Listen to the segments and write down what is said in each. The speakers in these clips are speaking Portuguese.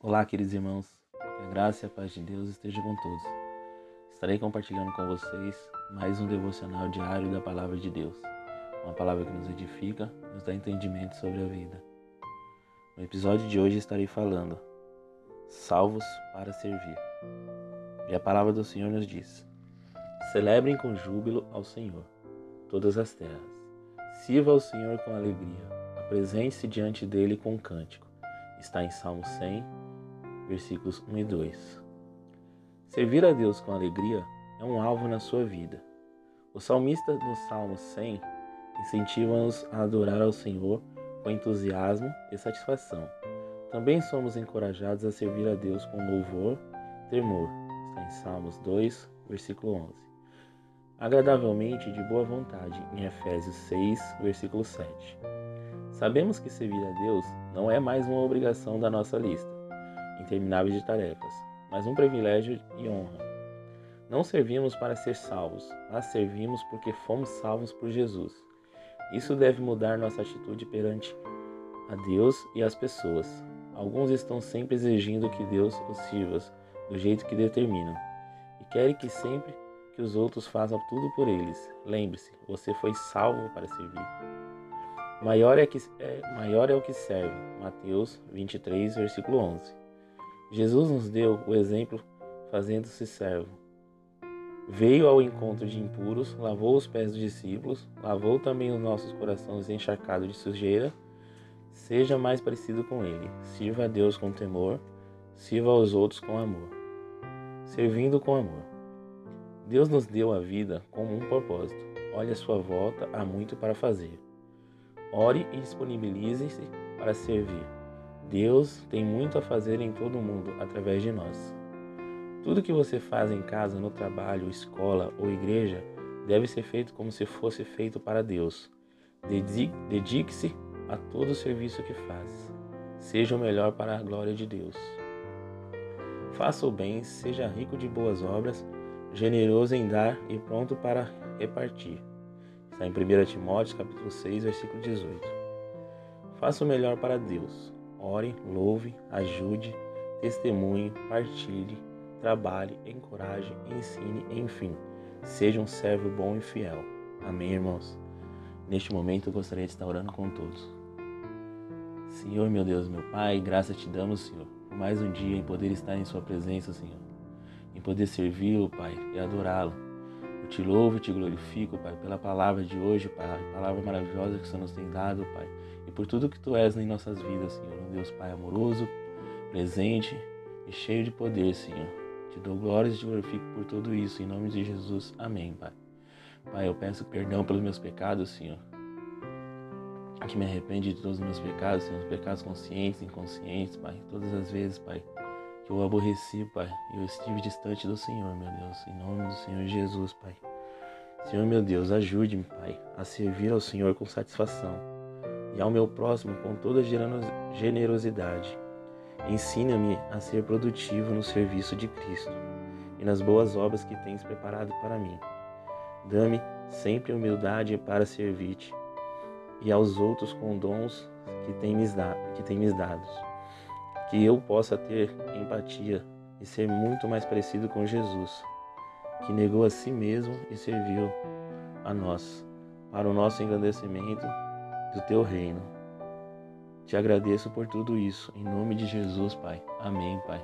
Olá, queridos irmãos. Que a graça e a paz de Deus esteja com todos. Estarei compartilhando com vocês mais um devocional diário da Palavra de Deus. Uma palavra que nos edifica, nos dá entendimento sobre a vida. No episódio de hoje estarei falando Salvos para servir. E a palavra do Senhor nos diz: Celebrem com júbilo ao Senhor todas as terras. Sirva ao Senhor com alegria. Apresente-se diante dele com um cântico. Está em Salmo 100, versículos 1 e 2. Servir a Deus com alegria é um alvo na sua vida. O salmista no Salmo 100 incentiva-nos a adorar ao Senhor com entusiasmo e satisfação. Também somos encorajados a servir a Deus com louvor, temor. Está em Salmos 2, versículo 11. Agradavelmente de boa vontade, em Efésios 6, versículo 7. Sabemos que servir a Deus não é mais uma obrigação da nossa lista interminável de tarefas, mas um privilégio e honra. Não servimos para ser salvos, mas servimos porque fomos salvos por Jesus. Isso deve mudar nossa atitude perante a Deus e as pessoas. Alguns estão sempre exigindo que Deus os sirva do jeito que determinam e querem que sempre que os outros façam tudo por eles. Lembre-se, você foi salvo para servir. Maior é, que, é, maior é o que serve. Mateus 23, versículo 11. Jesus nos deu o exemplo fazendo-se servo. Veio ao encontro de impuros, lavou os pés dos discípulos, lavou também os nossos corações encharcados de sujeira. Seja mais parecido com ele. Sirva a Deus com temor, sirva aos outros com amor. Servindo com amor. Deus nos deu a vida como um propósito. Olhe à sua volta, há muito para fazer. Ore e disponibilize-se para servir. Deus tem muito a fazer em todo o mundo através de nós. Tudo que você faz em casa, no trabalho, escola ou igreja deve ser feito como se fosse feito para Deus. Dedique-se a todo o serviço que faz. Seja o melhor para a glória de Deus. Faça o bem, seja rico de boas obras, generoso em dar e pronto para repartir. Está em 1 Timóteo capítulo 6, versículo 18. Faça o melhor para Deus. Ore, louve, ajude, testemunhe, partilhe, trabalhe, encoraje, ensine, enfim, seja um servo bom e fiel. Amém, irmãos? Neste momento eu gostaria de estar orando com todos. Senhor, meu Deus, meu Pai, graça te damos, Senhor, por mais um dia em poder estar em Sua presença, Senhor, em poder servi-lo, Pai, e adorá-lo. Eu te louvo e te glorifico, Pai, pela palavra de hoje, Pai, palavra maravilhosa que o Senhor nos tem dado, Pai, e por tudo que Tu és em nossas vidas, Senhor, um Deus Pai amoroso, presente e cheio de poder, Senhor. Te dou glórias e te glorifico por tudo isso, em nome de Jesus. Amém, Pai. Pai, eu peço perdão pelos meus pecados, Senhor. Que me arrepende de todos os meus pecados, Senhor, os pecados conscientes, inconscientes, Pai. Todas as vezes, Pai, que eu aborreci, Pai, eu estive distante do Senhor, meu Deus, em nome do Senhor Jesus, Pai. Senhor, meu Deus, ajude-me, Pai, a servir ao Senhor com satisfação e ao meu próximo com toda generosidade. Ensina-me a ser produtivo no serviço de Cristo e nas boas obras que tens preparado para mim. Dá-me sempre humildade para servir-te e aos outros com dons que tens me dados. Que eu possa ter empatia e ser muito mais parecido com Jesus, que negou a si mesmo e serviu a nós, para o nosso engrandecimento do teu reino. Te agradeço por tudo isso, em nome de Jesus, Pai. Amém, Pai.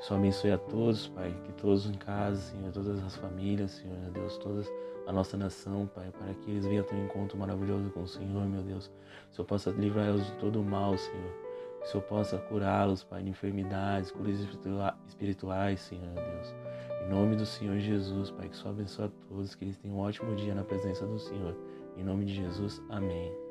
Só abençoe a todos, Pai, que todos em casa, Senhor, todas as famílias, Senhor, meu Deus, toda a nossa nação, Pai, para que eles venham ter um encontro maravilhoso com o Senhor, meu Deus. O possa livrar-los de todo o mal, Senhor. Que o Senhor possa curá-los, Pai, de enfermidades, curas espirituais, Senhor, Deus. Em nome do Senhor Jesus, Pai, que só abençoe a todos, que eles tenham um ótimo dia na presença do Senhor. Em nome de Jesus, amém.